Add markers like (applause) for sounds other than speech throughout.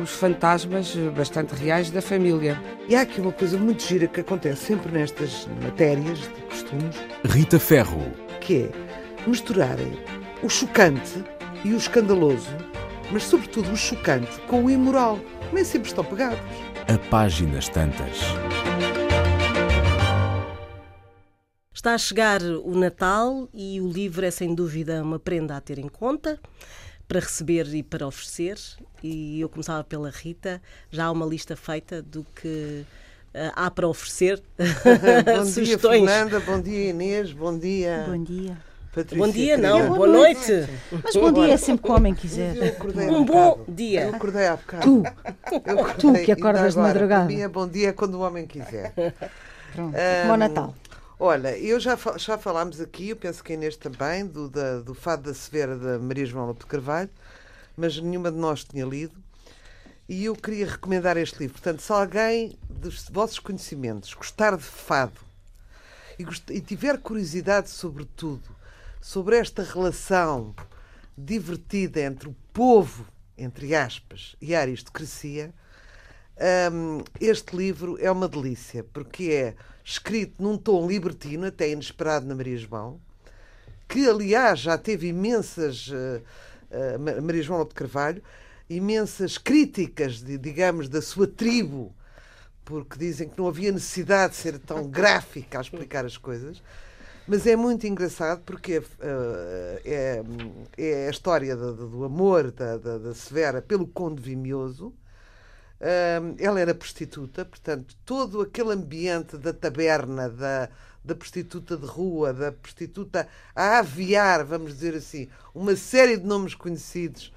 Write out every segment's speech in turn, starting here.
os fantasmas bastante reais da família. E há aqui uma coisa muito gira que acontece sempre nestas matérias de costumes. Rita Ferro. Que é misturarem o chocante e o escandaloso, mas sobretudo o chocante com o imoral. Nem sempre estão pegados. A páginas tantas. Está a chegar o Natal e o livro é sem dúvida uma prenda a ter em conta para receber e para oferecer. E eu começava pela Rita. Já há uma lista feita do que uh, há para oferecer. (laughs) bom (laughs) dia, Fernanda. Bom dia, Inês. Bom dia. Bom dia. Patrícia, bom dia, não, boa, boa noite. noite. Mas bom dia é sempre que o homem quiser. Um bom dia. Eu acordei há bocado. Tu, acordei, tu que acordas de madrugada. Para mim é bom dia quando o homem quiser. Pronto, um, bom Natal. Olha, eu já, já falámos aqui, eu penso que a Inês também, do, da, do Fado da Severa da Maria João Lopes Carvalho, mas nenhuma de nós tinha lido. E eu queria recomendar este livro. Portanto, se alguém dos vossos conhecimentos gostar de fado e, e tiver curiosidade sobre tudo, sobre esta relação divertida entre o povo, entre aspas, e a aristocracia, um, este livro é uma delícia, porque é escrito num tom libertino, até inesperado na Maria João, que aliás já teve imensas. Uh, uh, Maria João de Carvalho, imensas críticas, de, digamos, da sua tribo, porque dizem que não havia necessidade de ser tão (laughs) gráfica a explicar as coisas. Mas é muito engraçado porque uh, é, é a história do, do amor da, da, da Severa pelo Conde Vimioso, ela era prostituta, portanto, todo aquele ambiente da taberna, da, da prostituta de rua, da prostituta a aviar, vamos dizer assim, uma série de nomes conhecidos,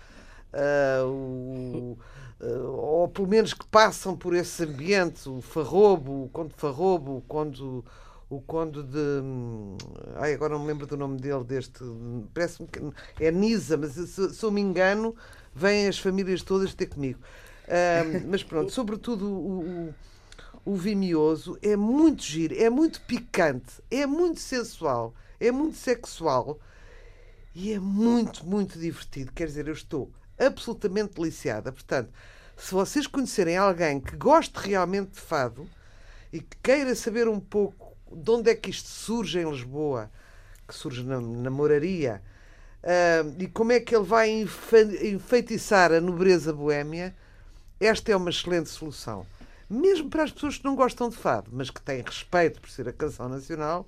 uh, o, uh, ou pelo menos que passam por esse ambiente, o Farrobo, o Conde Farrobo, o Conde, o Conde de. Ai, agora não me lembro do nome dele, deste. Parece-me que é Nisa, mas se, se eu me engano, vêm as famílias todas ter comigo mas pronto, sobretudo o, o, o vimioso é muito giro, é muito picante, é muito sensual, é muito sexual e é muito, muito divertido. Quer dizer, eu estou absolutamente deliciada. Portanto, se vocês conhecerem alguém que goste realmente de fado e que queira saber um pouco de onde é que isto surge em Lisboa, que surge na, na moraria, uh, e como é que ele vai enfeitiçar a nobreza boémia, esta é uma excelente solução. Mesmo para as pessoas que não gostam de fado, mas que têm respeito por ser a canção nacional,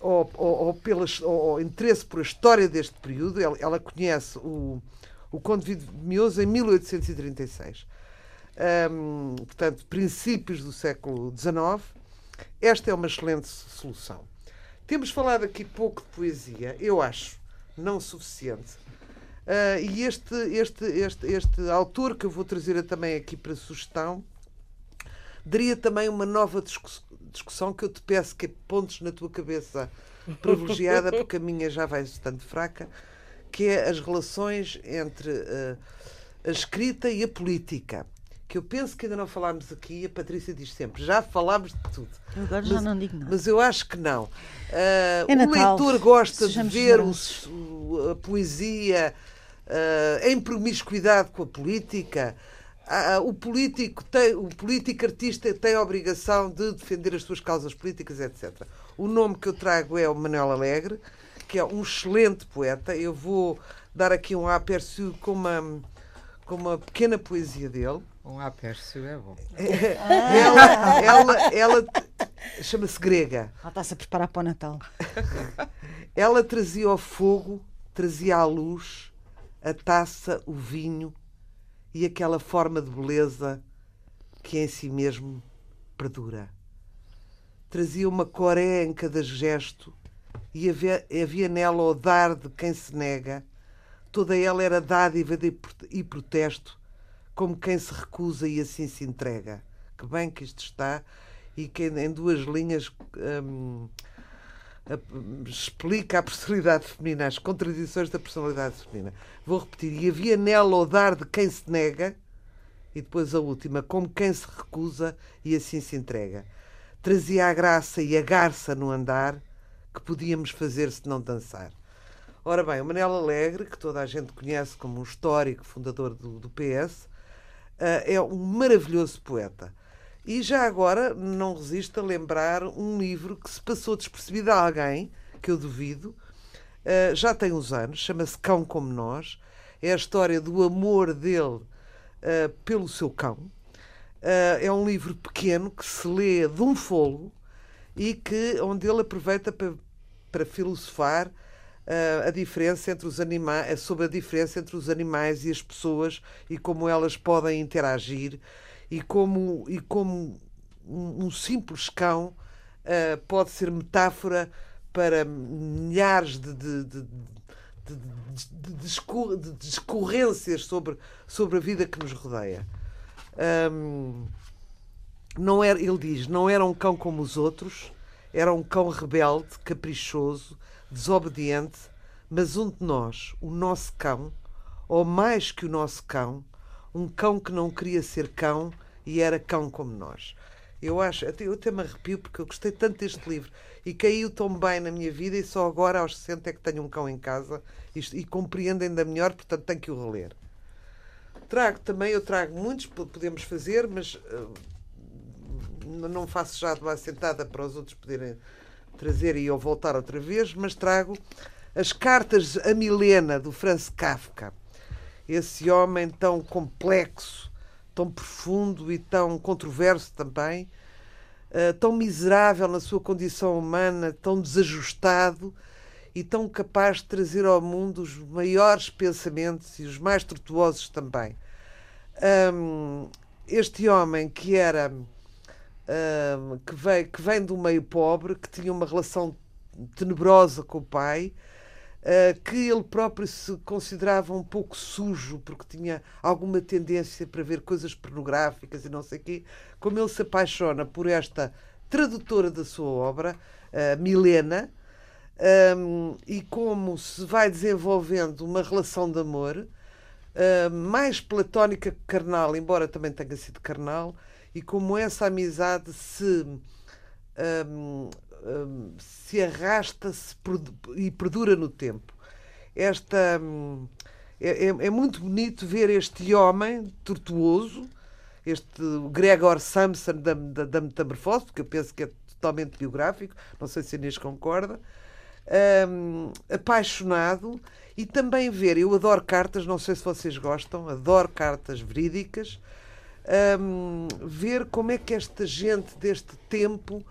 ou, ou, ou, pela, ou interesse por a história deste período, ela, ela conhece o, o Conde de Mioso em 1836. Um, portanto, princípios do século XIX. Esta é uma excelente solução. Temos falado aqui pouco de poesia, eu acho, não suficiente. Uh, e este, este, este, este autor que eu vou trazer também aqui para sugestão daria também uma nova discussão que eu te peço que pontes na tua cabeça privilegiada, porque a minha já vai bastante fraca, que é as relações entre uh, a escrita e a política. Que eu penso que ainda não falámos aqui, a Patrícia diz sempre, já falámos de tudo. Eu agora mas, já não digo nada. Mas eu acho que não. Uh, é o Natal, leitor gosta de ver o, a poesia, em promiscuidade com a política. Uh, o, político tem, o político artista tem a obrigação de defender as suas causas políticas, etc. O nome que eu trago é o Manuel Alegre, que é um excelente poeta. Eu vou dar aqui um aperçu com uma, com uma pequena poesia dele. Um aperçu é bom. (laughs) ela ela, ela chama-se Grega. Ela está-se a preparar para o Natal. (laughs) ela trazia ao fogo, trazia à luz a taça, o vinho e aquela forma de beleza que em si mesmo perdura. Trazia uma coré em cada gesto e havia, havia nela o dar de quem se nega. Toda ela era dádiva e protesto, como quem se recusa e assim se entrega. Que bem que isto está, e que em duas linhas. Hum, explica a personalidade feminina, as contradições da personalidade feminina. Vou repetir. E havia nela o dar de quem se nega, e depois a última, como quem se recusa e assim se entrega. Trazia a graça e a garça no andar que podíamos fazer se não dançar. Ora bem, o Manel Alegre, que toda a gente conhece como um histórico fundador do, do PS, ah, é um maravilhoso poeta. E já agora não resisto a lembrar um livro que se passou despercebido a alguém, que eu duvido, ah, já tem uns anos, chama-se Cão Como Nós. É a história do amor dele ah, pelo seu cão. Ah, é um livro pequeno que se lê de um fôlego e que, onde ele aproveita para, para filosofar a diferença entre os animais, sobre a diferença entre os animais e as pessoas e como elas podem interagir e como, e como um, um simples cão ah, pode ser metáfora para milhares de, de, de, de, de- de discor- de discorrências sobre, sobre a vida que nos rodeia. Hum, não era, ele diz, não era um cão como os outros, era um cão rebelde, caprichoso, desobediente, mas um de nós, o nosso cão, ou mais que o nosso cão, um cão que não queria ser cão e era cão como nós. Eu acho, até, eu até me arrepio porque eu gostei tanto deste livro e caiu tão bem na minha vida e só agora aos 60 é que tenho um cão em casa e, e compreendo ainda melhor, portanto tenho que o reler. Trago também, eu trago muitos, po- podemos fazer, mas n- não faço já de uma sentada para os outros poderem trazer e eu voltar outra vez, mas trago as cartas a Milena do Franz Kafka. Esse homem tão complexo, tão profundo e tão controverso também, eh, tão miserável na sua condição humana, tão desajustado e tão capaz de trazer ao mundo os maiores pensamentos e os mais tortuosos também. Este homem que era que, veio, que vem do meio pobre, que tinha uma relação tenebrosa com o pai, uh, que ele próprio se considerava um pouco sujo porque tinha alguma tendência para ver coisas pornográficas e não sei o quê, como ele se apaixona por esta tradutora da sua obra, uh, Milena, um, e como se vai desenvolvendo uma relação de amor uh, mais platónica que carnal, embora também tenha sido carnal, e como essa amizade se, um, um, se arrasta -se e perdura no tempo. Esta, um, é, é, é muito bonito ver este homem tortuoso, este Gregor Samson da, da, da Metamorfose, porque eu penso que é totalmente biográfico, não sei se a Inês concorda, um, apaixonado e também ver, eu adoro cartas, não sei se vocês gostam, adoro cartas verídicas, um, ver como é que esta gente deste tempo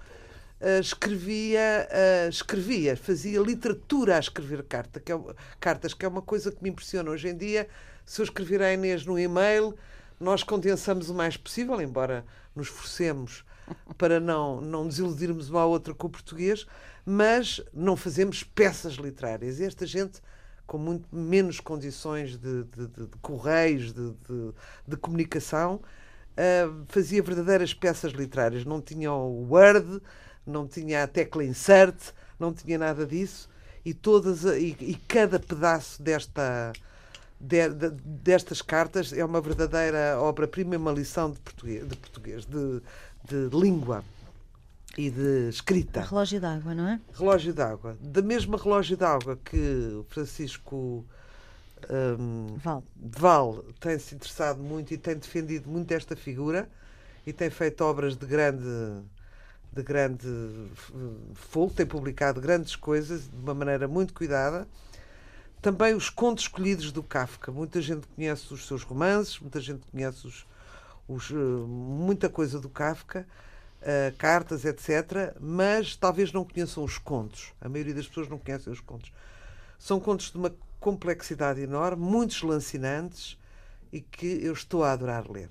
uh, escrevia, uh, escrevia, fazia literatura a escrever carta, que é, cartas, que é uma coisa que me impressiona hoje em dia. Se eu escrever a Inês no e-mail, nós condensamos o mais possível, embora nos forcemos para não, não desiludirmos uma a outra com o português, mas não fazemos peças literárias. Esta gente, com muito menos condições de, de, de, de correios, de, comunicação, uh, fazia verdadeiras peças literárias. Não tinha o Word, não tinha a tecla insert, não tinha nada disso. E, todas, e, e cada pedaço desta, de, de, destas cartas é uma verdadeira obra-prima e uma lição de português, de, português, de, de língua e de escrita. Relógio d'água, não é? Relógio d'água. Da mesma relógio d'água que o Francisco um, Val. Val tem se interessado muito e tem defendido muito esta figura e tem feito obras de grande de grande fogo, tem publicado grandes coisas de uma maneira muito cuidada. Também os contos escolhidos do Kafka. Muita gente conhece os seus romances, muita gente conhece os, os, muita coisa do Kafka, uh, cartas, etc. Mas talvez não conheçam os contos. A maioria das pessoas não conhecem os contos. São contos de uma complexidade enorme, muitos lancinantes e que eu estou a adorar ler.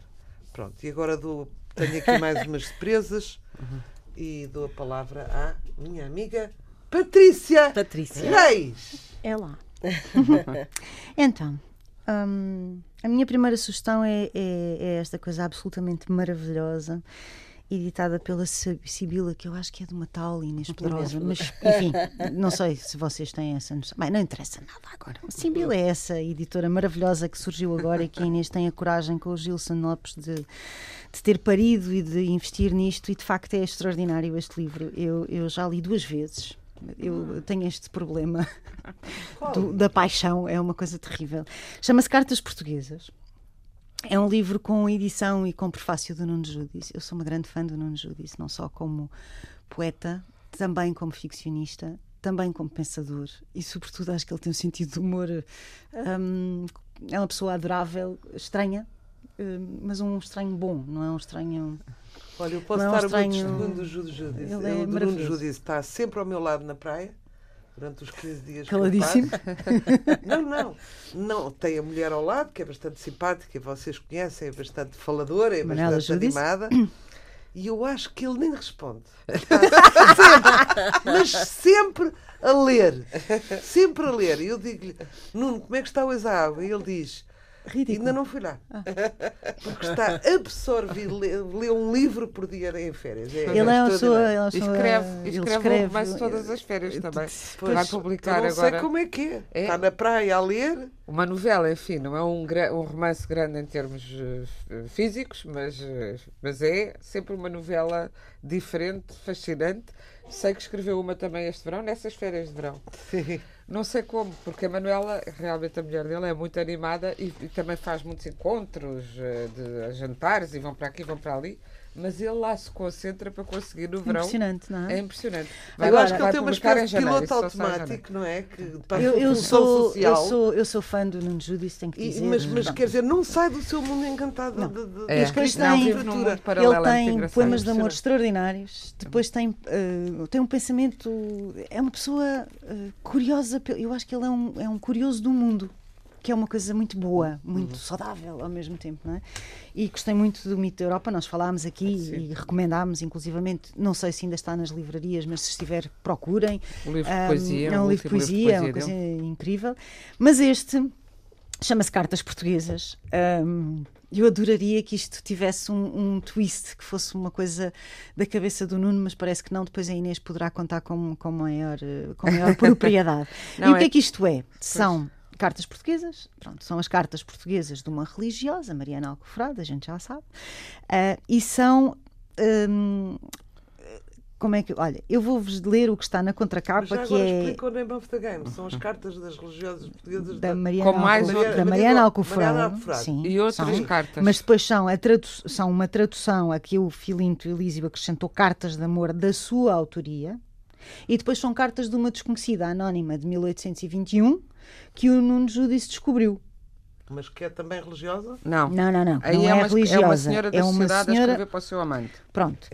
Pronto, e agora dou, tenho aqui mais (laughs) umas surpresas uhum. E dou a palavra à minha amiga Patrícia, Patrícia. Reis. É lá. (laughs) então, hum, a minha primeira sugestão é, é, é, esta coisa absolutamente maravilhosa editada pela Si- Sibila, que eu acho que é de uma tal Inês Pedrosa, mas enfim, não sei se vocês têm essa noção. Bem, não interessa nada agora. Sibila é essa editora maravilhosa que surgiu agora e que a Inês tem a coragem com o Gilson Lopes de, de ter parido e de investir nisto, e de facto é extraordinário este livro. Eu, eu já li duas vezes. Eu tenho este problema do- da paixão, é uma coisa terrível. Chama-se Cartas Portuguesas. É um livro com edição e com prefácio do Nuno Judice. Eu sou uma grande fã do Nuno Judice, não só como poeta, também como ficcionista, também como pensador e, sobretudo, acho que ele tem um sentido de humor. hum, é uma pessoa adorável, estranha, hum, mas um estranho bom, não é um estranho. Olha, eu posso Não é um estranho- testemunho do Judo Judice. Ele é o Nuno. Judice está sempre ao meu lado na praia, durante os 15 dias Caladíssimo. (laughs) Não, não. Não, tem a mulher ao lado, que é bastante simpática, vocês conhecem, é bastante faladora, é Manuela bastante animada. (clears throat) E eu acho que ele nem responde. Sempre, mas sempre a ler. Sempre a ler. E eu digo-lhe, Nuno, como é que está a água? E ele diz, Ridículo. ainda não fui lá. Porque está absorvido, lê, lê um livro por dia em férias. É Ele é uma ele é uma escreve, escreve, escreve- um romance todas as férias também. Pois, Vai publicar eu não agora sei como é que é. É. Está na praia a ler. uma novela, enfim, não é um, um romance grande em termos eh, físicos, mas, eh, mas é sempre uma novela diferente, fascinante. Sei que escreveu uma também este verão, nessas férias de verão. Não sei como, porque a Manuela, realmente a mulher dele, é muito animada e, e também faz muitos encontros eh, de jantares e vão para aqui, vão para ali, mas ele lá se concentra para conseguir no verão. Impressionante, não É é? impressionante. eu acho que vai ele tem uma espécie de piloto isso automático, não é? Que para Eu, a eu sou, eu, social. sou, eu sou fã do Nuno Judice, tenho que E- dizer. mas, mas Pronto. quer dizer, não sai do seu mundo encantado Não. de, de, É, de depois tem- e paralelo, ele é tem poemas de amor extraordinários. Depois tem, eh, tem um pensamento. É uma pessoa eh, curiosa. Pe- Eu acho que ele é um, é um curioso do mundo. Que é uma coisa muito boa, muito Uhum. saudável ao mesmo tempo, não é? E gostei muito do Mito da Europa, nós falámos aqui e recomendámos, inclusivamente, não sei se ainda está nas livrarias, mas se estiver, procurem. Um livro de Ahm, poesia, é um um livro de último poesia, é uma dele. coisa incrível. Mas este chama-se Cartas Portuguesas. Ahm, eu adoraria que isto tivesse um, um twist, que fosse uma coisa da cabeça do Nuno, mas parece que não. Depois a Inês poderá contar com, com, maior, eh, com maior (laughs) propriedade. Não, e o que é- é que isto é? São cartas portuguesas, pronto, são as cartas portuguesas de uma religiosa, Mariana Alcoforada, a gente já sabe, Ah, e são. hum, como é que. Olha, eu vou-vos ler o que está na Mas contracapa, já que agora é explica o name of the game. São as cartas das religiosas portuguesas da da- Mariana, Com mais Alco- outras- da Maria- Mariana. Sim, E outras são. cartas. Mas depois são, a tradu- são uma tradução a que o Filinto Elísio acrescentou cartas de amor da sua autoria. E depois são cartas de uma desconhecida anónima de 1821 que o Nuno Judice descobriu. Mas que é também religiosa? Não. Não, não, não. Aí não é, é, uma, religiosa. é uma senhora da é uma sociedade a senhora. escrever para o seu amante. Pronto.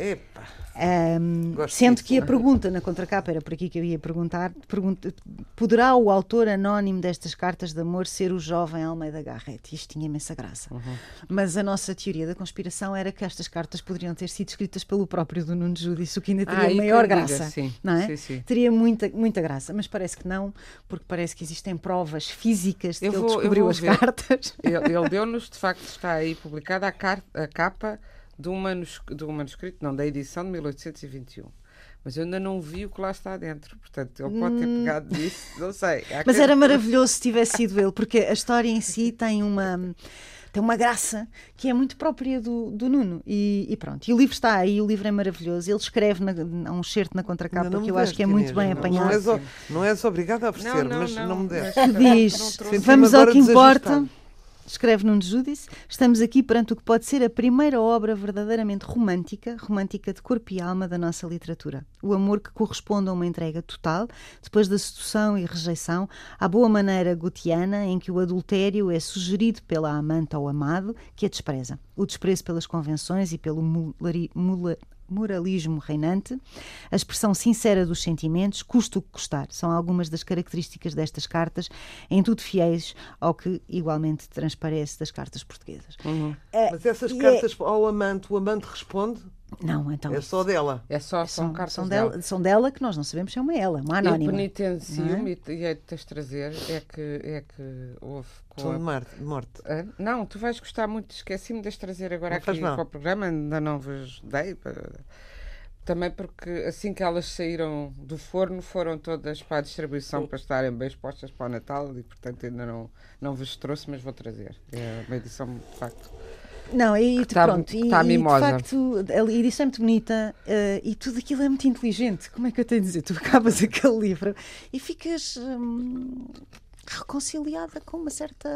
Ahm, Gosto sendo disso. que a pergunta na contracapa era por aqui que eu ia perguntar: pergunta, poderá o autor anónimo destas cartas de amor ser o jovem Almeida Garrett? Isto tinha imensa graça. Uhum. Mas a nossa teoria da conspiração era que estas cartas poderiam ter sido escritas pelo próprio do Nuno Judice, o que ainda teria Ah, maior graça. sim. Não é? Sim, sim. Teria muita, muita graça, mas parece que não, porque parece que existem provas físicas de Eu que vou- ele descobriu as ver. cartas. (laughs) Ele, ele deu-nos, de facto, está aí publicada a, car- a capa de um, manus- manuscrito, não, da edição de 1821. Mas eu ainda não vi o que lá está dentro. Portanto, ele pode ter pegado disso, não sei. Há Hum. Mas quem- era maravilhoso se tivesse sido ele, porque a história em si tem uma tem uma graça que é muito própria do, do Nuno. E, e pronto, e o livro está aí, o livro é maravilhoso. Ele escreve na, há um certo na contracapa Ainda não que eu acho que é muito Inês, bem não- apanhado. Não és, não és obrigada a oferecer, Não, não, mas não, não me deste. que diz: Não. Vamos ao que importa. Escreve Nuno Judice, estamos aqui perante o que pode ser a primeira obra verdadeiramente romântica, romântica de corpo e alma da nossa literatura. O amor que corresponde a uma entrega total, depois da sedução e rejeição, à boa maneira gutiana em que o adultério é sugerido pela amante ao amado, que a despreza. O desprezo pelas convenções e pelo mulari- mula- moralismo reinante, a expressão sincera dos sentimentos, custa o que custar. São algumas das características destas cartas, em tudo fiéis ao que igualmente transparece das cartas portuguesas. Uhum. Eh, Mas essas é- cartas ao amante, o amante responde? Não, então. É só dela. É só, são, são, cartas são dela. dela, são dela que nós não sabemos se é uma ela, uma Eu anónima. e e é de tens de trazer, é que, é que houve com Som a de morte. Ah, Não, tu vais gostar muito. Esqueci-me de as trazer agora Não aqui para o programa, ainda não vos dei. Também porque assim que elas saíram do forno foram todas para a distribuição para estarem bem expostas para o Natal e portanto ainda não, não vos trouxe, mas vou trazer. É uma edição de facto. Não, e Que tá- pronto, que e, tá e de facto a edição é muito bonita eh, e tudo aquilo é muito inteligente. Como é que eu tenho de dizer? Tu (laughs) acabas aquele livro e ficas hum, reconciliada com uma certa.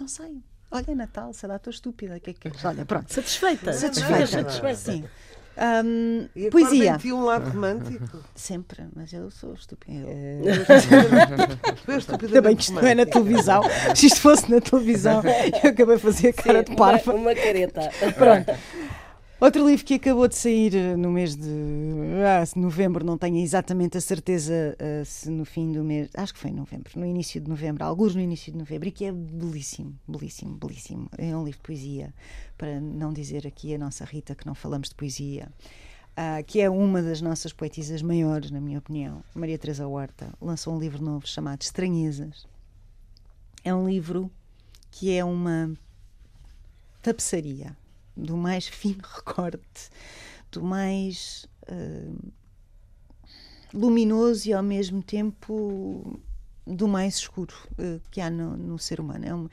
Não sei. Olha, Natal, sei lá, estou estúpida. Que é que? Olha, pronto. Satisfeita. Satisfeita. Satisfeita. Sim. Hum, E a poesia. Um lado romântico. Sempre, mas eu sou estúpida. Tu és Ainda bem que isto não é na televisão. Se isto fosse na televisão, eu acabei de fazer a cara de Sim, parva. uma, uma careta. Pronto. Outro livro que acabou de sair eh, no mês de ah, novembro, não tenho exatamente a certeza eh, se no fim do mês, acho que foi em novembro, no início de novembro, alguns no início de novembro, e que é belíssimo, belíssimo, belíssimo. É um livro de poesia, para não dizer aqui a nossa Rita que não falamos de poesia. ah, que é uma das nossas poetisas maiores, na minha opinião, Maria Teresa Horta, lançou um livro novo chamado Estranhezas. É um livro que é uma tapeçaria do mais (laughs) fino recorte, do mais ah, luminoso e ao mesmo tempo do mais escuro ah, que há no, no ser humano. É, uma-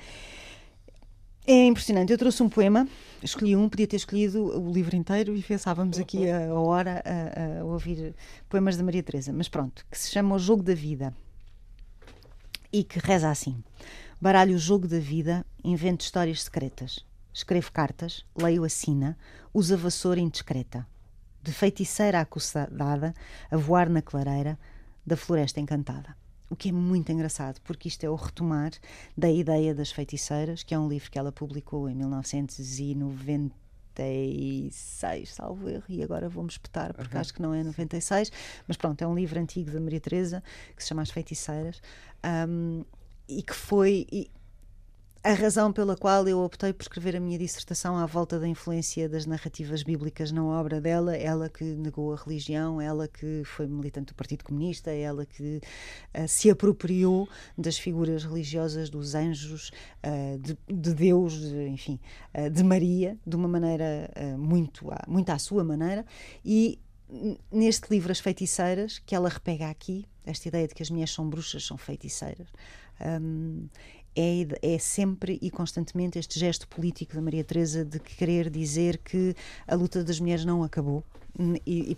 é impressionante. Eu trouxe um poema, escolhi um, podia ter escolhido o livro inteiro e pensávamos aqui a, a hora a, a ouvir poemas da Maria Teresa, mas pronto, que se chama O Jogo da Vida e que reza assim: Baralho o jogo da vida, invento histórias secretas. Escrevo cartas, leio a sina, uso a vassoura indiscreta. De feiticeira acusada, a voar na clareira da floresta encantada. O que é muito engraçado, porque isto é o retomar da ideia das feiticeiras, que é um livro que ela publicou em 1996, salvo erro, e agora vou-me espetar, porque acho que não é 96, mas pronto, é um livro antigo da Maria Teresa, que se chama As Feiticeiras, um, e que foi e a razão pela qual eu optei por escrever a minha dissertação à volta da influência das narrativas bíblicas na obra dela, ela que negou a religião, ela que foi militante do Partido Comunista, ela que ah, se apropriou das figuras religiosas dos anjos, ah, de, de Deus, de- enfim, ah, de Maria, de uma maneira muito, à- muito à sua maneira, e neste livro As Feiticeiras, que ela repega aqui, esta ideia de que as mulheres são bruxas, são feiticeiras, hum, é, é sempre e constantemente este gesto político da Maria Teresa de querer dizer que a luta das mulheres não acabou n- e, e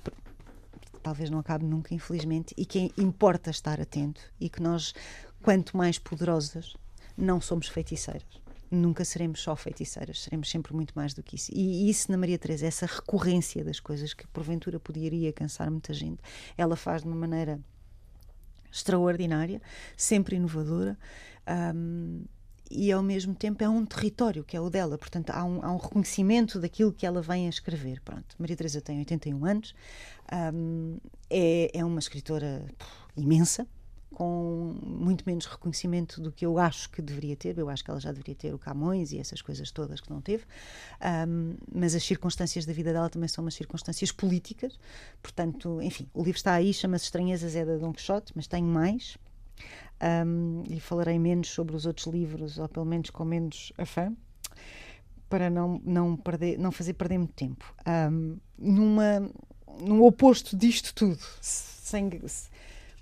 talvez não acabe nunca, infelizmente, e que importa estar atento e que nós, quanto mais poderosas, não somos feiticeiras. Nunca seremos só feiticeiras, seremos sempre muito mais do que isso. E isso na Maria Teresa, essa recorrência das coisas que porventura poderia cansar muita gente, ela faz de uma maneira extraordinária, sempre inovadora. hum, e ao mesmo tempo é um território que é o dela, portanto há um, há um reconhecimento daquilo que ela vem a escrever. Pronto, Maria Teresa tem 81 anos, hum, é, é uma escritora imensa, com muito menos reconhecimento do que eu acho que deveria ter. Eu acho que ela já deveria ter o Camões e essas coisas todas que não teve. Hum, mas as circunstâncias da vida dela também são umas circunstâncias políticas. Portanto, enfim, o livro está aí, chama-se Estranhezas, é da Dom Quixote, mas tem mais. Hum, e falarei menos sobre os outros livros, ou pelo menos com menos afã, para não, não, perder, não fazer perder muito tempo. Hum, numa, num oposto disto tudo, sem,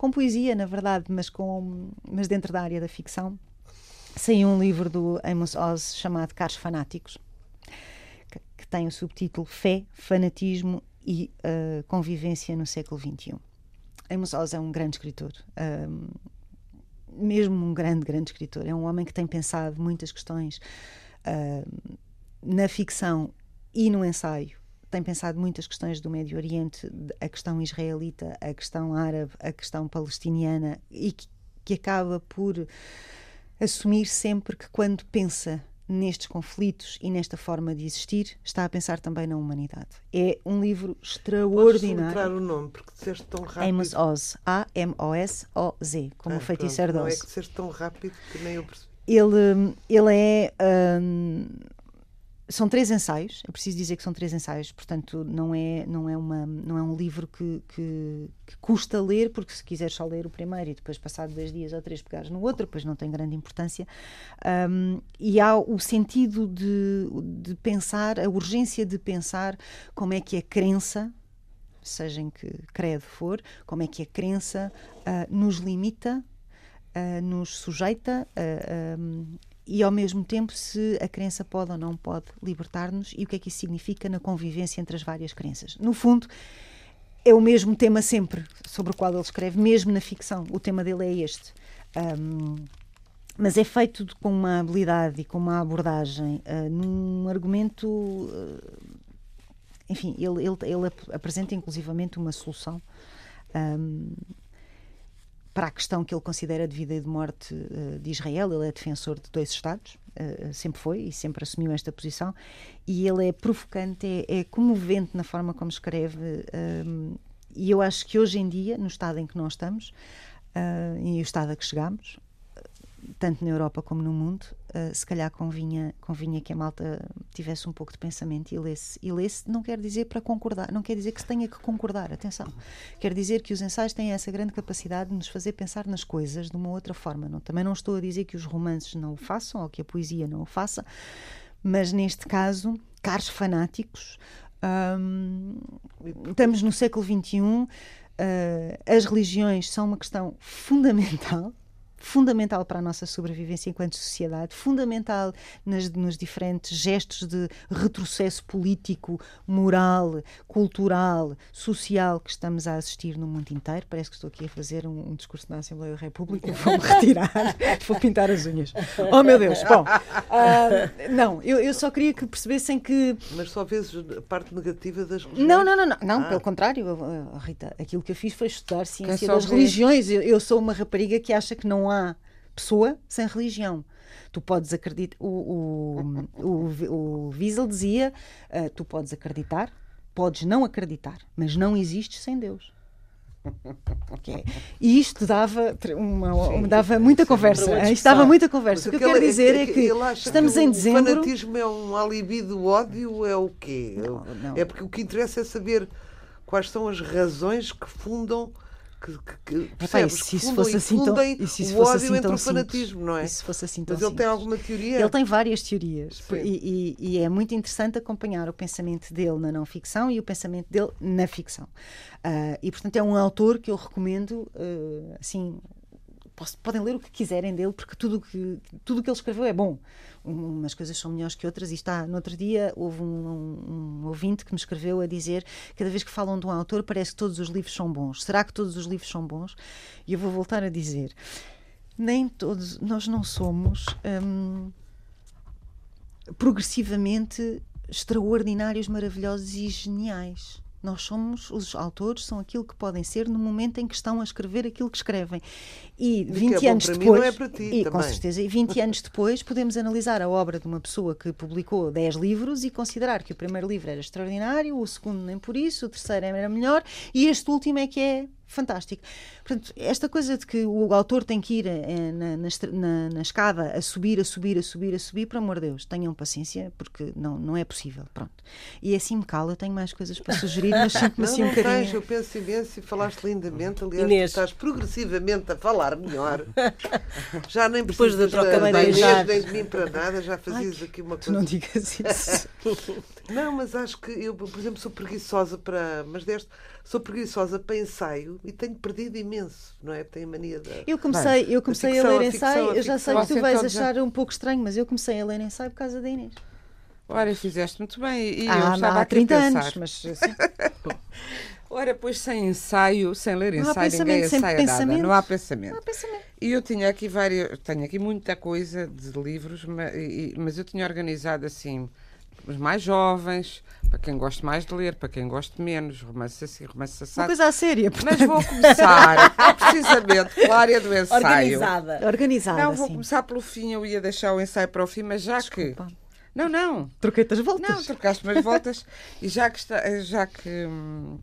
com poesia, na verdade, mas, com, mas dentro da área da ficção, saiu um livro do Amos Oz chamado Caros Fanáticos, que, que tem o subtítulo Fé, Fanatismo e uh, Convivência no século XXI. Amos Oz é um grande escritor. Um, mesmo um grande, grande escritor. É um homem que tem pensado muitas questões uh, na ficção e no ensaio. Tem pensado muitas questões do Médio Oriente, a questão israelita, a questão árabe, a questão palestiniana, e que, que acaba por assumir sempre que quando pensa nestes conflitos e nesta forma de existir, está a pensar também na humanidade. É um livro extraordinário. Podes o nome, porque disseste tão rápido. Amos Oz, A-M-O-S-O-Z, como Ah, o feiticeiro pronto, Não é que disseste tão rápido que nem eu percebi. Ele, ele é. hum, são três ensaios, é preciso dizer que são três ensaios, portanto não é, não é, uma, não é um livro que, que, que custa ler, porque se quiseres só ler o primeiro e depois passado dois dias ou três pegares no outro, depois não tem grande importância. Um, e há o sentido de, de pensar, a urgência de pensar como é que a crença, seja em que credo for, como é que a crença uh, nos limita, uh, nos sujeita uh, um, e ao mesmo tempo se a crença pode ou não pode libertar-nos e o que é que isso significa na convivência entre as várias crenças. No fundo, é o mesmo tema sempre sobre o qual ele escreve, mesmo na ficção. O tema dele é este. Um, mas é feito com uma habilidade e com uma abordagem uh, num argumento. Uh, enfim, ele, ele, ele, apresenta inclusivamente uma solução. Um, para a questão que ele considera de vida e de morte uh, de Israel. Ele é defensor de dois Estados, uh, sempre foi e sempre assumiu esta posição. E ele é provocante, é, é comovente na forma como escreve. Uh, e eu acho que hoje em dia, no estado em que nós estamos, e o estado a que chegamos, tanto na Europa como no mundo, uh, se calhar convinha, convinha que a malta tivesse um pouco de pensamento e lesse. E lesse não quer dizer para concordar, não quer dizer que se tenha que concordar, atenção. Quer dizer que os ensaios têm essa grande capacidade de nos fazer pensar nas coisas de uma outra forma. Não, também não estou a dizer que os romances não o façam ou que a poesia não o faça, mas neste caso, caros fanáticos, hum, estamos no século XXI. Uh, as religiões são uma questão fundamental fundamental para a nossa sobrevivência enquanto sociedade, fundamental nas, nos diferentes gestos de retrocesso político, moral, cultural, social que estamos a assistir no mundo inteiro. Parece que estou aqui a fazer um, um discurso na Assembleia da República, (laughs) vou-me retirar, vou pintar as unhas. Oh meu Deus! Bom, uh, não, eu, eu, só queria que percebessem que. Mas só vezes a parte negativa das religiões? Não, não, não, não, não ah. pelo contrário, Rita, aquilo que eu fiz foi estudar ciência das religiões. Eu, eu sou uma rapariga que acha que não há há pessoa sem religião. Tu podes acreditar. O, o, o, o Wiesel dizia: uh, tu podes acreditar, podes não acreditar, mas não existes sem Deus. Okay. E isto dava, uma, Sim, dava muita conversa. Isto dava muita conversa. o que eu quero dizer é, é que estamos que em dezembro. O fanatismo é um alibi do ódio? É o quê? Não, não. É porque o que interessa é saber quais são as razões que fundam que, que, que Epá, se isso fosse assim tão, e o fosse ódio assim entre o fanatismo, não é? Isso fosse assim tão Mas ele tem alguma teoria? Ele tem várias teorias e, e, e, é muito interessante acompanhar o pensamento dele na não ficção e o pensamento dele na ficção. Uh, e portanto é um autor que eu recomendo, uh, assim, podem ler o que quiserem dele, porque tudo que, tudo que ele escreveu é bom. Umas coisas são melhores que outras, e está. No outro dia houve um, um, um, ouvinte que me escreveu a dizer: cada vez que falam de um autor, parece que todos os livros são bons. Será que todos os livros são bons? E eu vou voltar a dizer: nem todos, nós não somos hum, progressivamente extraordinários, maravilhosos e geniais. Nós somos, os autores são aquilo que podem ser no momento em que estão a escrever aquilo que escrevem. E 20 é anos depois. Mim, é ti, e, também. com certeza, e 20 anos depois podemos analisar a obra de uma pessoa que publicou 10 livros e considerar que o primeiro livro era extraordinário, o segundo nem por isso, o terceiro era melhor, e este último é que é fantástico. Portanto, esta coisa de que o autor tem que ir eh, na, na, na, escada a subir, a subir, a subir, a subir, por amor de Deus, tenham paciência, porque não, não é possível. Pronto. E assim me cala, eu tenho mais coisas para sugerir, mas (laughs) sinto-me assim um bocadinho. Tens, eu penso imenso e falaste lindamente, aliás, Inês. estás progressivamente a falar melhor. (laughs) Já nem Depois da troca de Inês, nem de mim para nada, já fazias Ai, aqui uma coisa. Tu não digas (laughs) isso. não, mas acho que eu, por exemplo, sou preguiçosa para. Mas deste sou preguiçosa para ensaio e tenho perdido imenso, não é? Tenho mania de. Eu comecei, Bem, eu comecei a, ficção, a ler ensaio, a eu já sei que tu vais achar um pouco estranho, mas eu comecei a ler ensaio por causa da Inês. Ora, fizeste muito bem. E ah, eu estava há 30 anos, mas assim. (laughs) Ora, pois sem ensaio, sem ler ensaio, ninguém ensaia nada. Não há pensamento. Não há pensamento. E eu tinha aqui várias, tenho aqui muita coisa de livros, mas, mas eu tinha organizado assim os mais jovens, para quem gosta mais de ler, para quem gosta menos, romance assim, romance assado. Uma coisa séria, portanto. Mas vou começar, (laughs) precisamente, pela área do ensaio. Organizada. Organizada, Não, vou sim. começar pelo fim, eu ia deixar o ensaio para o fim, mas já Desculpa. que... Não, não. Troquei-te as voltas. Não, trocaste as voltas. e já que, está, já que,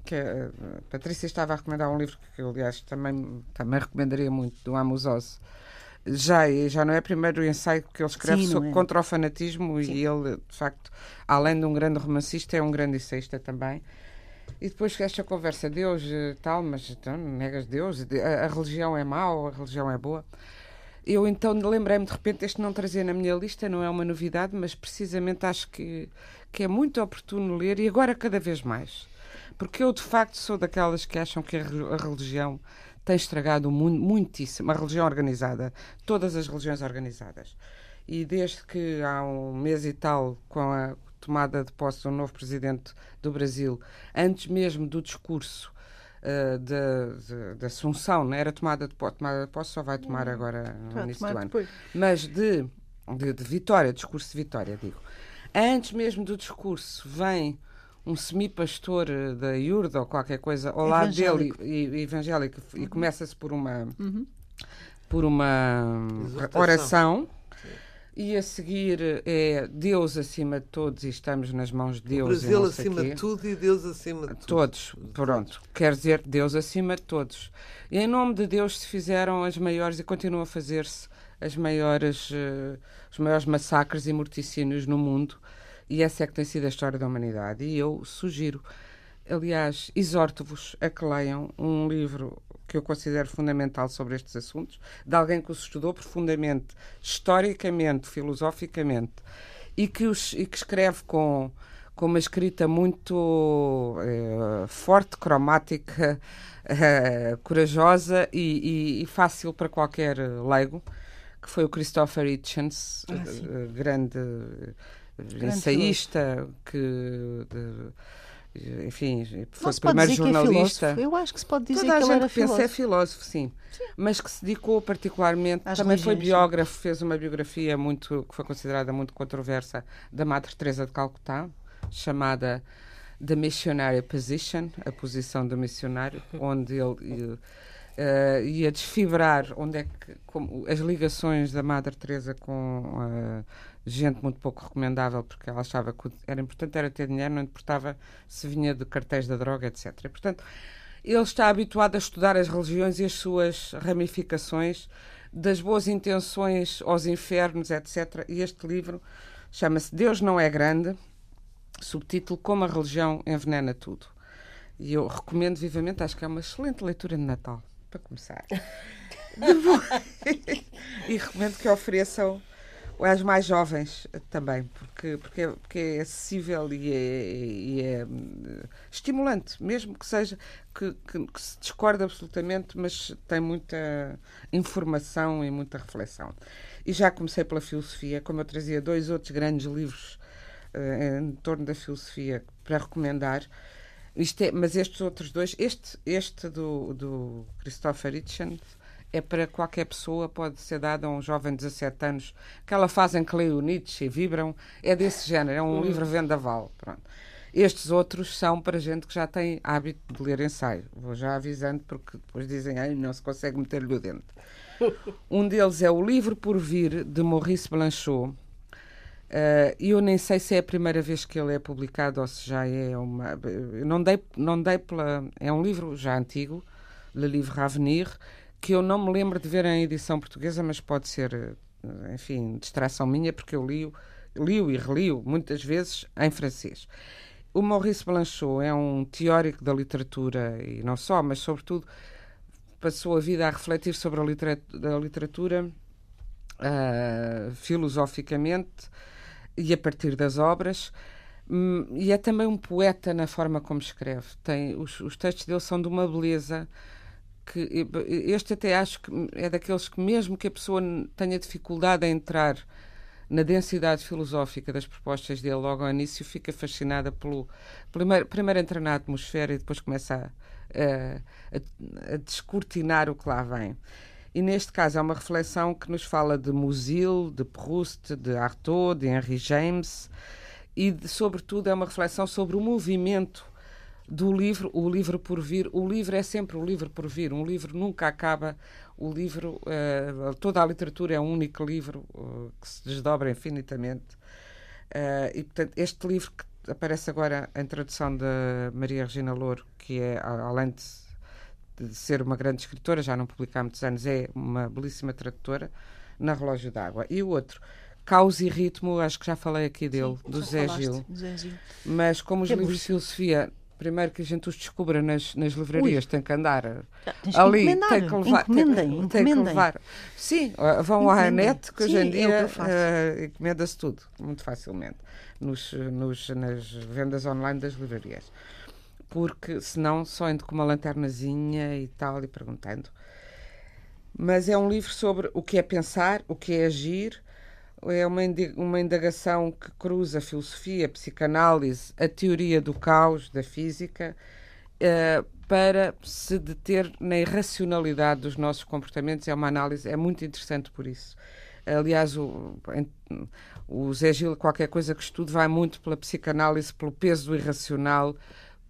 que, a Patrícia estava a recomendar um livro que eu, aliás, também, também recomendaria muito, do Amos Oz, Já, já não é o primeiro ensaio que ele escreve Sim, sobre, é. contra o fanatismo Sim. e ele, de facto, além de um grande romancista, é um grande ensaísta também. E depois esta conversa, Deus tal, mas então negas Deus, de- a, a religião é mau, a religião é boa. Eu então lembrei-me de repente, este não trazia na minha lista, não é uma novidade, mas precisamente acho que, que é muito oportuno ler e agora cada vez mais. Porque eu de facto sou daquelas que acham que a religião tem estragado o mundo muitíssimo, a religião organizada, todas as religiões organizadas. E desde que há um mês e tal, com a tomada de posse do novo presidente do Brasil, antes mesmo do discurso eh, da de, de Assunção, não era tomada de posse, tomada de posse só vai tomar agora no início do ano, depois. mas de, de, de vitória, discurso de vitória, digo. Antes mesmo do discurso, vem um semipastor eh, da Iurda ou qualquer coisa ao lado dele Evangélico. e, e evangélico e começa-se por uma por uma Exortação. oração e a seguir é Deus acima de todos e estamos nas mãos de O Deus e Brasil acima quê. de tudo e Deus acima de tudo. Todos, pronto. Quer dizer, Deus acima de todos. E em nome de Deus se fizeram as maiores e continuam a fazer-se as maiores, eh, os maiores massacres e morticínios no mundo. E essa é que tem sido a história da humanidade. E eu sugiro, aliás, exorto-vos a que leiam um livro que eu considero fundamental sobre estes assuntos, de alguém que os estudou profundamente, historicamente, filosoficamente, e que, os, e que escreve com, com uma escrita muito eh, forte, cromática, eh, corajosa e, e- e fácil para qualquer leigo, que foi o Christopher Hitchens, Ah, eh, Grande ensaísta, que, de- enfim, foi Não o primeiro é jornalista. filósofo. Eu acho que se pode dizer Toda a que ele era que pensa é filósofo. filósofo, sim. Mas que se dedicou particularmente, Às também foi religiões, sim. biógrafo, fez uma biografia muito que foi considerada muito controversa da Madre Teresa de Calcutá, chamada The Missionary Position, a posição do missionário, onde ele eh, ia desfibrar onde é que como, as ligações da Madre Teresa com eh, gente muito pouco recomendável, porque ela achava que era importante era ter dinheiro, não importava se vinha de cartéis da droga, etc. E, portanto, ele está habituado a estudar as religiões e as suas ramificações, das boas intenções aos infernos, etc. E este livro chama-se Deus não é grande, subtítulo Como a religião envenena tudo. E eu recomendo vivamente, acho que é uma excelente leitura de Natal, para começar. (laughs) (laughs) e recomendo que ofereçam às mais jovens também, porque, porque, é, porque é acessível e é, e é, hum, estimulante, mesmo que seja que, que- que se discorde absolutamente, mas tem muita informação e muita reflexão. E já comecei pela filosofia, como eu trazia dois outros grandes livros eh, em torno da filosofia para recomendar. É, mas estes outros dois, este, este do, do Christopher Hitchens, é para qualquer pessoa, pode ser dado a um jovem de 17 anos, que ela fazem que leia o Nietzsche e vibram, é desse género, é um livro vendaval. Pronto. Estes outros são para gente que já tem hábito de ler ensaio. Vou já avisando, porque depois dizem, ai, não se consegue meter-lhe o dente. (laughs) Um deles é o Livro por Vir, de Maurice Blanchot. E eu nem sei se é a primeira vez que ele é publicado ou se já é uma. eu Não dei, não dei pela. É um livro já antigo, Le Livre à Venir, que eu não me lembro de ver em edição portuguesa, mas pode ser, eh, enfim, distração minha, porque eu li-o li-o e reli-o muitas vezes em francês. O Maurice Blanchot é um teórico da literatura e não só, mas sobretudo passou a vida a refletir sobre a literatura, a literatura ah, filosoficamente e a partir das obras. Hum, E é também um poeta na forma como escreve. Tem, os, os textos dele são de uma beleza que este até acho que é daqueles que mesmo que a pessoa tenha dificuldade em entrar na densidade filosófica das propostas dele logo ao início, fica fascinada pelo primeiro, primeiro entra na atmosfera e depois começa a, a, a- a descortinar o que lá vem. E neste caso é uma reflexão que nos fala de Musil, de Proust, de Artaud, de Henry James e, de, sobretudo, é uma reflexão sobre o movimento do livro, o livro por vir. O livro é sempre o livro por vir. Um livro nunca acaba. O livro, eh, toda a literatura é um único livro eh, que se desdobra infinitamente. Eh, e, portanto, este livro que aparece agora em tradução da Maria Regina Louro, que é, além de, de ser uma grande escritora, já não publica há muitos anos, é uma belíssima tradutora na Relógio d'Água. E o outro, Caos e Ritmo, acho que já falei aqui dele, Sim, do Zé falaste, Gil. Zé Gil. Mas como os Que é livros de filosofia, primeiro que a gente os descubra nas, nas livrarias, tem que andar que ali, tem que levar. tem que- Encomendem, tem que encomendem. levar. Sim, vão à Encomendem. net, que hoje em é dia faço. uh, encomenda-se tudo, muito facilmente, nos, nos, nas vendas online das livrarias. Porque senão só ando com uma lanternazinha e tal, e perguntando. Mas é um livro sobre o que é pensar, o que é agir. É uma, indagação que cruza a filosofia, a psicanálise, a teoria do caos, da física, eh, para se deter na irracionalidade dos nossos comportamentos. É uma análise, é muito interessante por isso. Aliás, o, o Zé Gil, qualquer coisa que estude, vai muito pela psicanálise, pelo peso do irracional,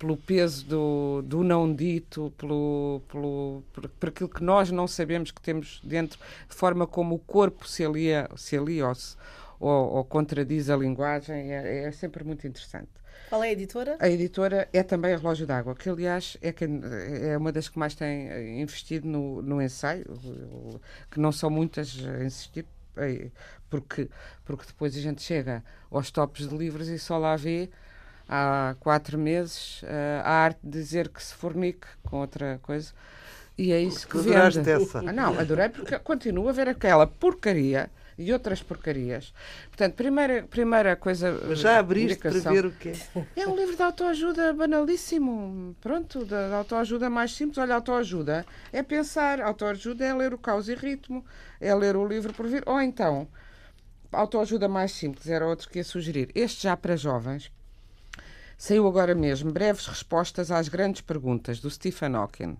pelo peso do, do não dito, pelo, pelo, por, por aquilo que nós não sabemos que temos dentro, de forma como o corpo se alia, se alia ou, se- ou, ou contradiz a linguagem, é, é sempre muito interessante. Qual é a editora? A editora é também a Relógio d'Água, que aliás é, quem- é uma das que mais tem eh, investido no, no ensaio, que não são muitas a insistir, eh, porque, porque depois a gente chega aos tops de livros e só lá vê há quatro meses eh, a arte de dizer que se fornique com outra coisa. E é isso que Adoraste vende. essa. Ah, não, adorei porque continuo a ver aquela porcaria e outras porcarias. Portanto, primeira, primeira coisa. Mas já eh, abriste para indicação. ver o que é. É um livro de autoajuda banalíssimo. Pronto, da da autoajuda mais simples. Olha, autoajuda é pensar, autoajuda é ler o Caos e Ritmo, é ler o livro por vir. Ou então, autoajuda mais simples, era outro que ia sugerir. Este já para jovens. Saiu agora mesmo breves respostas às grandes perguntas do Stephen Hawking,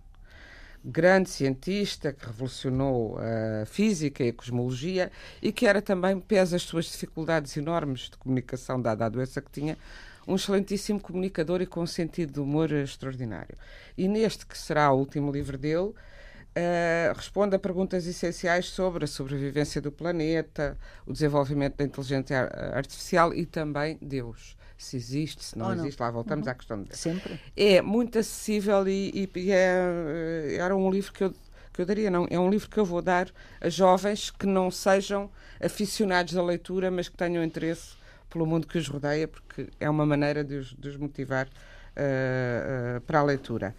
grande cientista que revolucionou a física e a cosmologia e que era também, pese as suas dificuldades enormes de comunicação, dada a doença que tinha, um excelentíssimo comunicador e com um sentido de humor extraordinário. E neste, que será o último livro dele, eh, responde a perguntas essenciais sobre a sobrevivência do planeta, o desenvolvimento da inteligência ar- artificial e também Deus. Se existe, se não, não. existe, lá voltamos à questão de Sempre. é muito acessível e, e- é, eh, era um livro que eu, que eu daria, não, é um livro que eu vou dar a jovens que não sejam aficionados da leitura, mas que tenham interesse pelo mundo que os rodeia, porque é uma maneira de os, de os motivar eh, eh, para a leitura.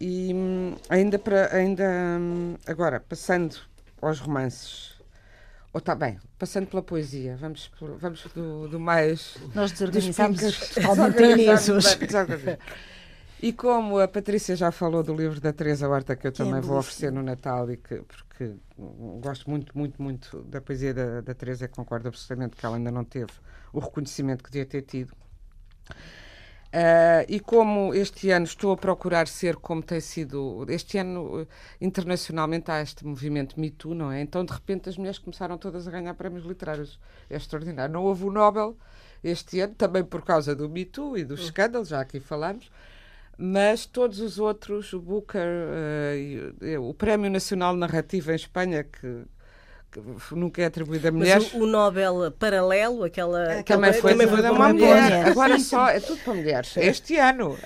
E hum, ainda para ainda hum, agora passando aos romances, ou está bem, passando pela poesia, vamos vamos do, do mais Nós desorganizámos (laughs) totalmente. (laughs) E como a Patrícia já falou do livro da Teresa Horta, que eu Que é também vou oferecer no Natal, e que, porque gosto muito, muito, muito da poesia da, da Teresa, concordo absolutamente que ela ainda não teve o reconhecimento que devia ter tido. Ah, e como este ano estou a procurar ser como tem sido. Este ano, eh, internacionalmente, há este movimento Me Too, não é? Então, de repente, as mulheres começaram todas a ganhar prémios literários. É extraordinário. Não houve o Nobel este ano, também por causa do Me Too e dos escândalos, já aqui falámos. Mas todos os outros, o Booker, eh, o Prémio Nacional de Narrativa em Espanha, que nunca é atribuído a mulheres. Mas o, o Nobel paralelo, aquela. É, Também foi também atribuído a para uma mulher. mulher. Agora Sim, só, é tudo para mulheres. Este ano.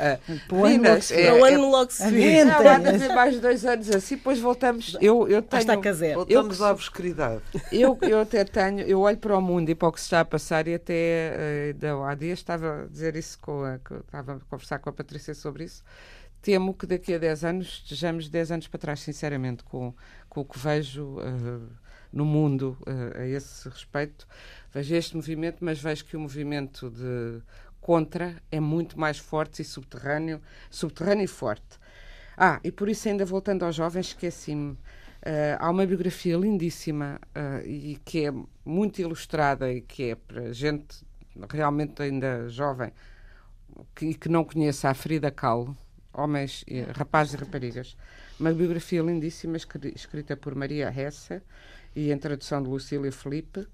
Para o ano meninas, logo se vê. é- o é- ano logo se vê. Não, há de haver mais dois anos assim, depois voltamos. Eu, eu está tenho. a zero. Voltamos Eu- à obscuridade. Eu, (laughs) eu até tenho, eu olho para o mundo e para o que se está a passar e até eh, ainda há dias estava a dizer isso com a, estava a conversar com a Patrícia sobre isso. Temo que daqui a 10 anos estejamos 10 anos para trás, sinceramente, com, com o que vejo eh, no mundo eh, a esse respeito. Vejo este movimento, mas vejo que o movimento de contra é muito mais forte e subterrâneo, subterrâneo e forte. Ah, e por isso, ainda voltando aos jovens, esqueci-me. Eh, há uma biografia lindíssima eh, e que é muito ilustrada e que é para gente realmente ainda jovem que, que não conheça a Frida Kahlo, homens, rapazes e raparigas. Uma biografia lindíssima escri- escrita por Maria Hesse e em tradução de Lucília Felipe,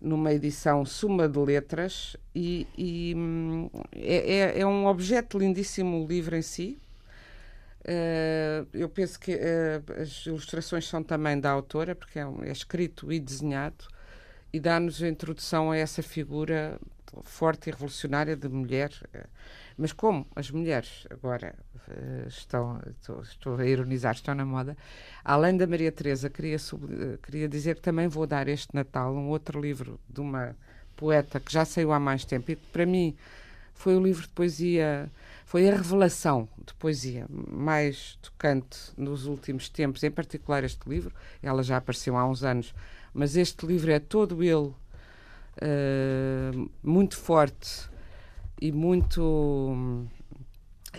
numa edição Suma de Letras, e, e, hum, é, é- é um objeto lindíssimo o livro em si. Eh, eu penso que eh, as ilustrações são também da autora, porque é, é escrito e desenhado, e dá-nos a introdução a essa figura forte e revolucionária de mulher. Eh, Mas como as mulheres agora uh, estão, estou, estou, a ironizar, estão na moda, além da Maria Teresa, queria, queria dizer que também vou dar este Natal um outro livro de uma poeta que já saiu há mais tempo e que para mim foi o livro de poesia, foi a revelação de poesia mais tocante nos últimos tempos, em particular este livro. Ela já apareceu há uns anos, mas este livro é todo ele uh, muito forte e muito.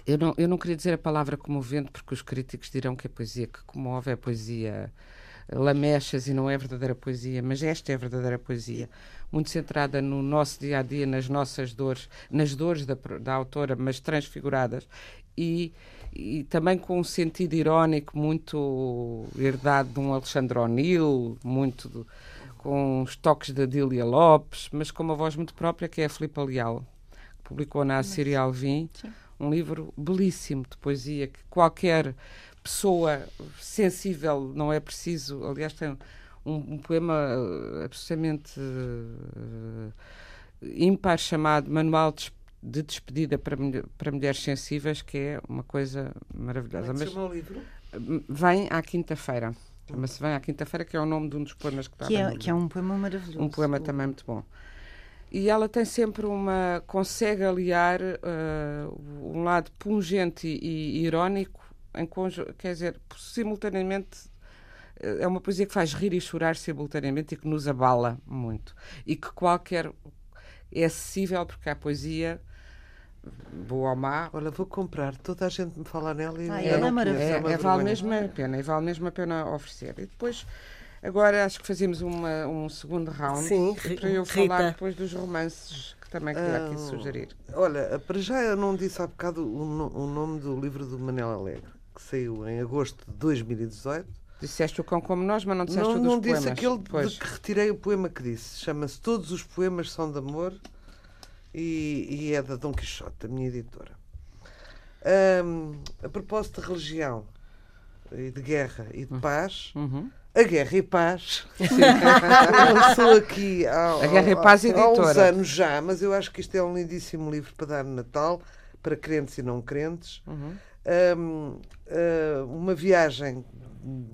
Eu não, eu não queria dizer a palavra comovente, porque os críticos dirão que a poesia que comove é poesia lamechas e não é verdadeira poesia, mas esta é a verdadeira poesia, muito centrada no nosso dia a dia, nas nossas dores, nas dores da, da autora, mas transfiguradas e, e também com um sentido irónico muito herdado de um Alexandre O'Neill, muito com os toques da Dília Lopes, mas com uma voz muito própria que é a Filipe Leal, publicou na Assíria Alvim, um livro belíssimo de poesia que qualquer pessoa sensível, não é preciso. Aliás, tem um, um poema uh, absolutamente uh, ímpar chamado Manual de Despedida para, para Mulheres Sensíveis, que é uma coisa maravilhosa. Mas, o livro? Vem à quinta-feira. Chama-se Vem à Quinta-feira, que é o nome de um dos poemas que está que é, que é um poema maravilhoso. Um poema também muito bom. E ela tem sempre uma. consegue aliar uh, um lado pungente e, e irónico em conjunto, quer dizer, simultaneamente é uma poesia que faz rir e chorar simultaneamente e que nos abala muito. E que qualquer. é acessível porque a poesia. Boa ou má. Olha, vou comprar. Toda a gente me fala nela e ah, ela é maravilhosa. É, é, vale mesmo a pena. E vale mesmo a pena oferecer. E depois, agora acho que fazemos uma, um segundo round. Sim, para eu Rita. falar depois dos romances que também queria aqui ah, sugerir. Olha, para já eu não disse há bocado o, o nome do livro do Manel Alegre que saiu em agosto de 2018. Disseste o cão como nós, mas não disseste não, o dos não poemas. Não disse aquele de que retirei o poema que disse. Chama-se Todos os Poemas São de Amor e, e é da Dom Quixote, a minha editora. Um, a propósito de religião, e de guerra e de paz, uhum. A Guerra e Paz. (laughs) Lançou aqui há, a Guerra e Paz há, há uns anos já, mas eu acho que isto é um lindíssimo livro para dar no Natal, para crentes e não crentes. Uhum. Um, uh, uma viagem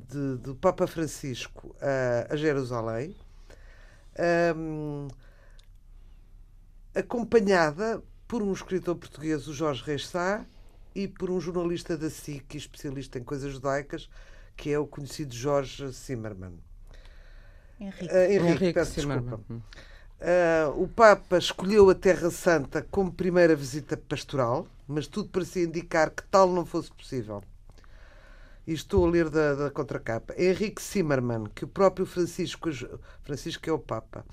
de, do Papa Francisco a, a Jerusalém, um, acompanhada por um escritor português, o Jorge Reis Sá, e por um jornalista da SIC, especialista em coisas judaicas, que é o conhecido Jorge Zimmermann. Henrique. Uh, Henrique, Henrique peço desculpa. Uh, o Papa escolheu a Terra Santa como primeira visita pastoral, mas tudo parecia indicar que tal não fosse possível. E estou a ler da, da contracapa. Henrique Zimmermann, que o próprio Francisco, Francisco é o Papa,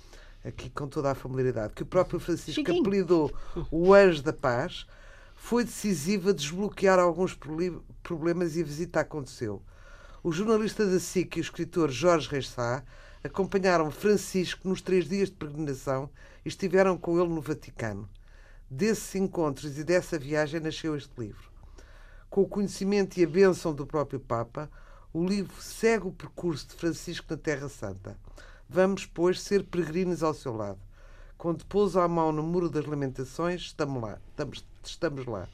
aqui com toda a familiaridade, que o próprio Francisco Chiquinho. apelidou o Anjo da Paz, foi decisivo a desbloquear alguns problemas e a visita aconteceu. O jornalista da SIC e o escritor Jorge Reis Sá acompanharam Francisco nos três dias de peregrinação e estiveram com ele no Vaticano. Desses encontros e dessa viagem nasceu este livro. Com o conhecimento e a bênção do próprio Papa, o livro segue o percurso de Francisco na Terra Santa. Vamos, pois, ser peregrinos ao seu lado. Quando pousa a mão no Muro das Lamentações, estamos lá. Estamos, estamos lá.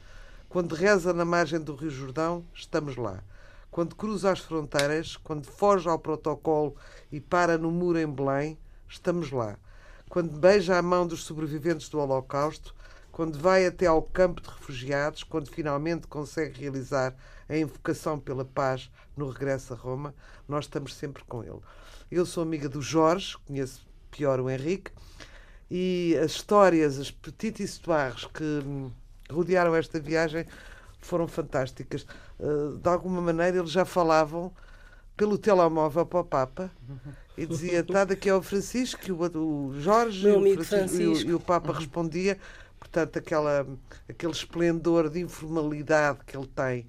Quando reza na margem do Rio Jordão, estamos lá quando cruza as fronteiras, quando foge ao protocolo e para no muro em Belém, estamos lá. Quando beija a mão dos sobreviventes do Holocausto, quando vai até ao campo de refugiados, quando finalmente consegue realizar a invocação pela paz no regresso a Roma, nós estamos sempre com ele. Eu sou amiga do Jorge, conheço pior o Henrique, e as histórias, as petites histoires que rodearam esta viagem foram fantásticas. Uh, de alguma maneira, eles já falavam pelo telemóvel para o Papa e dizia: está daqui ao Francisco, e o, Jorge o Francisco, Francisco. E, o, e, o, Papa respondia. Portanto, aquela, aquele esplendor de informalidade que ele tem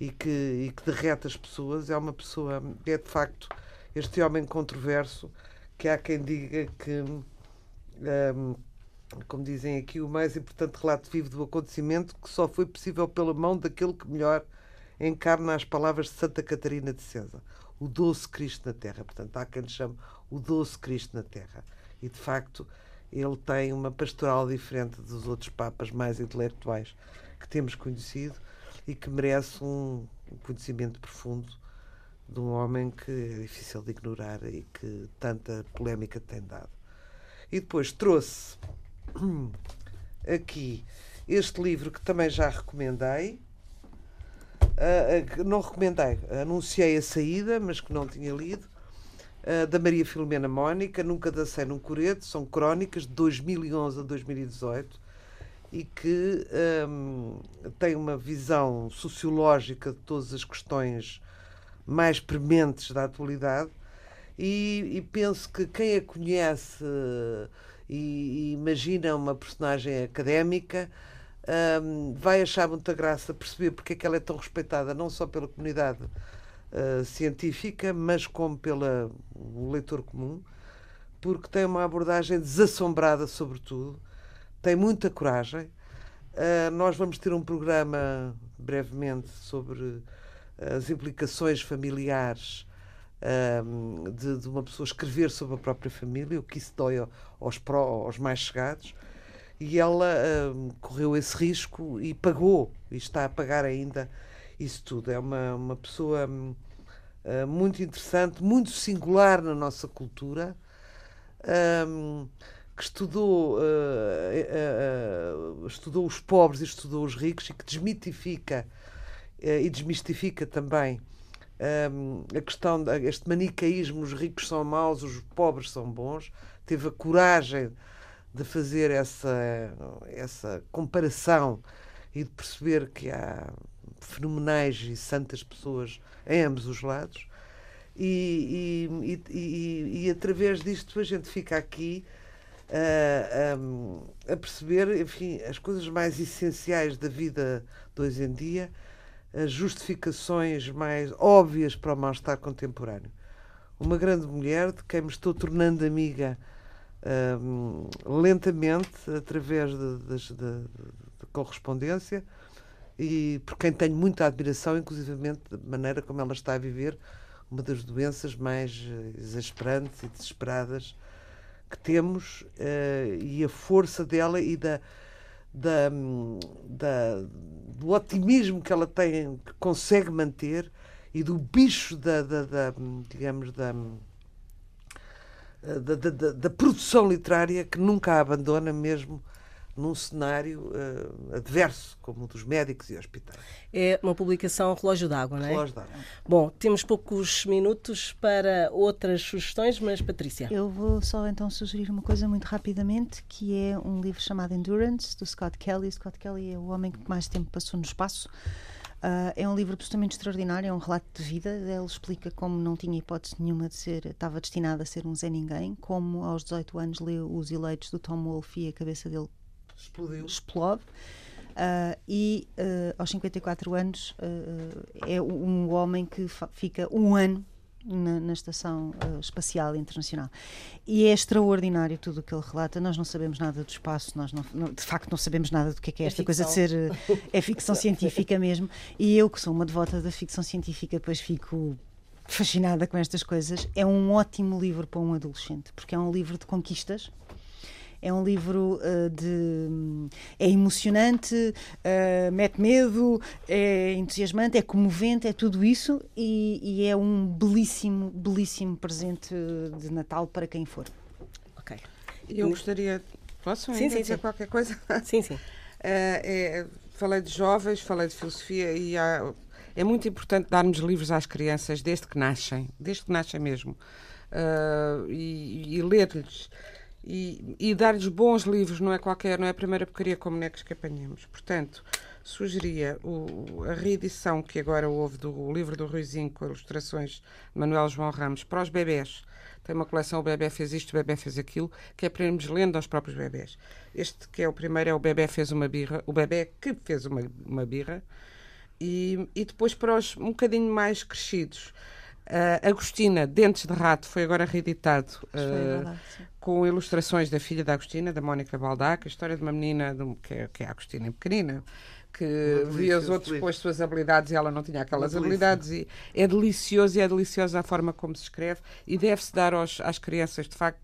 e que, e que derrete as pessoas é uma pessoa, é de facto este homem controverso que há quem diga que. Um, como dizem aqui, o mais importante relato vivo do acontecimento que só foi possível pela mão daquele que melhor encarna as palavras de Santa Catarina de César, o doce Cristo na Terra. Portanto, há quem lhe chame o doce Cristo na Terra. E, de facto, ele tem uma pastoral diferente dos outros papas mais intelectuais que temos conhecido e que merece um conhecimento profundo de um homem que é difícil de ignorar e que tanta polémica tem dado. E depois trouxe (clears throat) aqui este livro que também já recomendei. Uh, não recomendei, anunciei a saída, mas que não tinha lido. Uh, da Maria Filomena Mónica, Nunca Dancei num Coreto, são crónicas de 2011 a 2018 e que um, tem uma visão sociológica de todas as questões mais prementes da atualidade e, e penso que quem a conhece e, e imagina uma personagem académica um, vai achar muita graça perceber porque é que ela é tão respeitada não só pela comunidade uh, científica mas como pelo leitor comum porque tem uma abordagem desassombrada sobre tudo tem muita coragem. Uh, nós vamos ter um programa brevemente sobre as implicações familiares um, de, de, uma pessoa escrever sobre a própria família, o que isso dói aos, pró, aos mais chegados. E ela um, correu esse risco e pagou, e está a pagar ainda isso tudo. É uma, uma pessoa uh, muito interessante, muito singular na nossa cultura, um, que estudou, uh, uh, estudou os pobres e estudou os ricos e que desmitifica e desmistifica também um, a questão, este manicaísmo, os ricos são maus, os pobres são bons, teve a coragem de fazer essa, essa comparação e de perceber que há fenomenais e santas pessoas em ambos os lados. E, e, e, e através disto a gente fica aqui a, a, a perceber enfim, as coisas mais essenciais da vida de hoje em dia as justificações mais óbvias para o mal-estar contemporâneo. Uma grande mulher de quem me estou tornando amiga um, lentamente, através da correspondência, e por quem tenho muita admiração, inclusivamente da maneira como ela está a viver uma das doenças mais eh, exasperantes e desesperadas que temos, uh, e a força dela e da da, da, do otimismo que ela tem, que consegue manter e do bicho da, da, da digamos, da, da, da, produção literária que nunca a abandona mesmo num cenário uh, adverso, como o dos médicos e hospitais. É uma publicação Relógio d'Água, não é? Relógio d'Água. Bom, temos poucos minutos para outras sugestões, mas Patrícia. Eu vou só então sugerir uma coisa muito rapidamente, que é um livro chamado Endurance, do Scott Kelly. Scott Kelly é o homem que mais tempo passou no espaço. Uh, é um livro absolutamente extraordinário, é um relato de vida. Ele explica como não tinha hipótese nenhuma de ser, estava destinado a ser um Zé Ninguém, como aos 18 anos leu Os Eleitos do Tom Wolfe e a cabeça dele Explodiu. explode. Uh, e uh, aos 54 anos uh, é um homem que fica um ano na, na Estação Espacial Internacional. E é extraordinário tudo o que ele relata. Nós não sabemos nada do espaço, nós não, não, de facto não sabemos nada do que é, que é, é esta coisa de ser. É ficção científica mesmo. E eu, que sou uma devota da ficção científica, depois fico fascinada com estas coisas. É um ótimo livro para um adolescente, porque é um livro de conquistas é um livro uh, de. é emocionante, uh, mete medo, é entusiasmante, é comovente, é tudo isso e, e, é um belíssimo, belíssimo presente de Natal para quem for. Ok. Eu gostaria. Posso sim, sim, dizer sim. qualquer coisa? (laughs) Sim, sim. é, falei de jovens, falei de filosofia e há, é muito importante darmos livros às crianças desde que nascem, desde que nascem mesmo. Uh, e, e ler-lhes e, e dar-lhes bons livros, não é qualquer, não é a primeira porcaria como bonecos que apanhamos. Portanto, sugeria o, a reedição que agora houve do livro do Ruizinho com ilustrações de Manuel João Ramos para os bebés. Tem uma coleção O Bebé Fez Isto, O Bebé Fez Aquilo, que é para irmos lendo aos próprios bebés. Este que é o primeiro é O Bebé Fez Uma Birra, O Bebé que Fez Uma, uma Birra. E, e depois para os um bocadinho mais crescidos. Uh, Agostina, Dentes de Rato, foi agora reeditado uh, com ilustrações da filha da Agostina, da Mónica Baldac, a história de uma menina de, que, é, que é a Agostina pequenina, que via os outros com as suas habilidades e ela não tinha aquelas habilidades. E é delicioso e é deliciosa a forma como se escreve e deve-se dar aos, às crianças, de facto,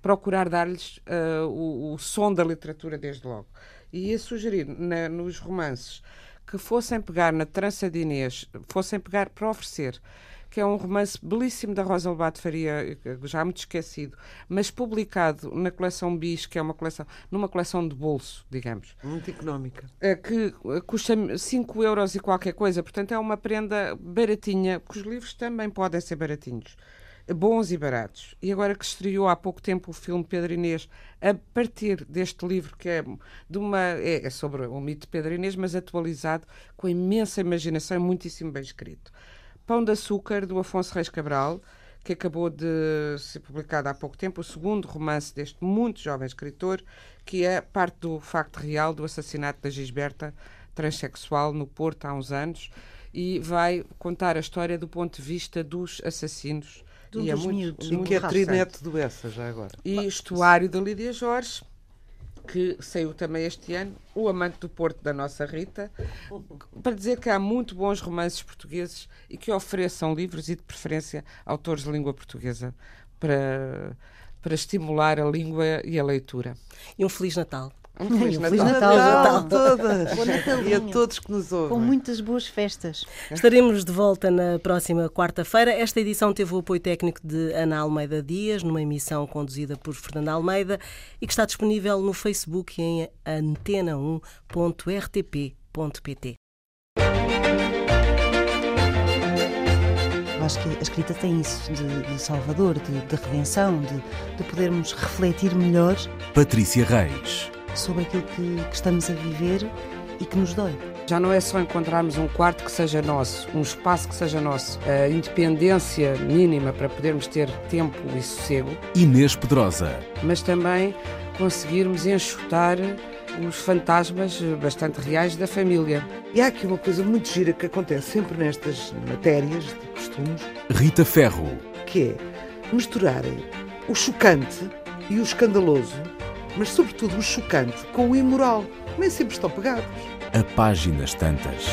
procurar dar-lhes uh, o, o som da literatura desde logo. e ia sugerir na, nos romances que fossem pegar na trança de Inês, fossem pegar para oferecer que é um romance belíssimo da Rosa Lobato Faria, já muito esquecido, mas publicado na coleção Bis, que é uma coleção, numa coleção de bolso, digamos. Muito económica. É, que custa 5 euros e qualquer coisa, portanto é uma prenda baratinha, porque os livros também podem ser baratinhos bons e baratos. E agora que estreou há pouco tempo o filme Pedro Inês, a partir deste livro que é de uma é, é sobre o mito de Pedro Inês, mas atualizado com imensa imaginação e muitíssimo bem escrito. Pão de Açúcar, do Afonso Reis Cabral, que acabou de ser publicado há pouco tempo, o segundo romance deste muito jovem escritor, que é parte do facto real do assassinato da Gisberta, transexual, no Porto há uns anos, e vai contar a história do ponto de vista dos assassinos. e é muito, miúdos, muito que é trinete do essa já agora. E Estuário da Lídia Jorge, que saiu também este ano, O Amante do Porto da nossa Rita, para dizer que há muito bons romances portugueses e que ofereçam livros e, de preferência, autores de língua portuguesa para, para estimular a língua e a leitura. E um Feliz Natal. Um Feliz, Natal. Feliz Natal, Natal, Natal. todas. E a todos que nos ouvem. Com muitas boas festas. Estaremos de volta na próxima quarta-feira. Esta edição teve o apoio técnico de Ana Almeida Dias, numa emissão conduzida por Fernanda Almeida e que está disponível no Facebook em antena1.rtp.pt. Eu acho que a escrita tem isso de, de salvador, de, de redenção, de, de podermos refletir melhor Patrícia Reis. Sobre aquilo que, que estamos a viver e que nos dói. Já não é só encontrarmos um quarto que seja nosso, um espaço que seja nosso, a independência mínima para podermos ter tempo e sossego, Inês Pedrosa. mas também conseguirmos enxutar os fantasmas bastante reais da família. E há aqui uma coisa muito gira que acontece sempre nestas matérias de costumes, Rita Ferro. que é misturarem o chocante e o escandaloso, mas sobretudo o chocante com o imoral. Nem sempre estão pegados. A páginas tantas.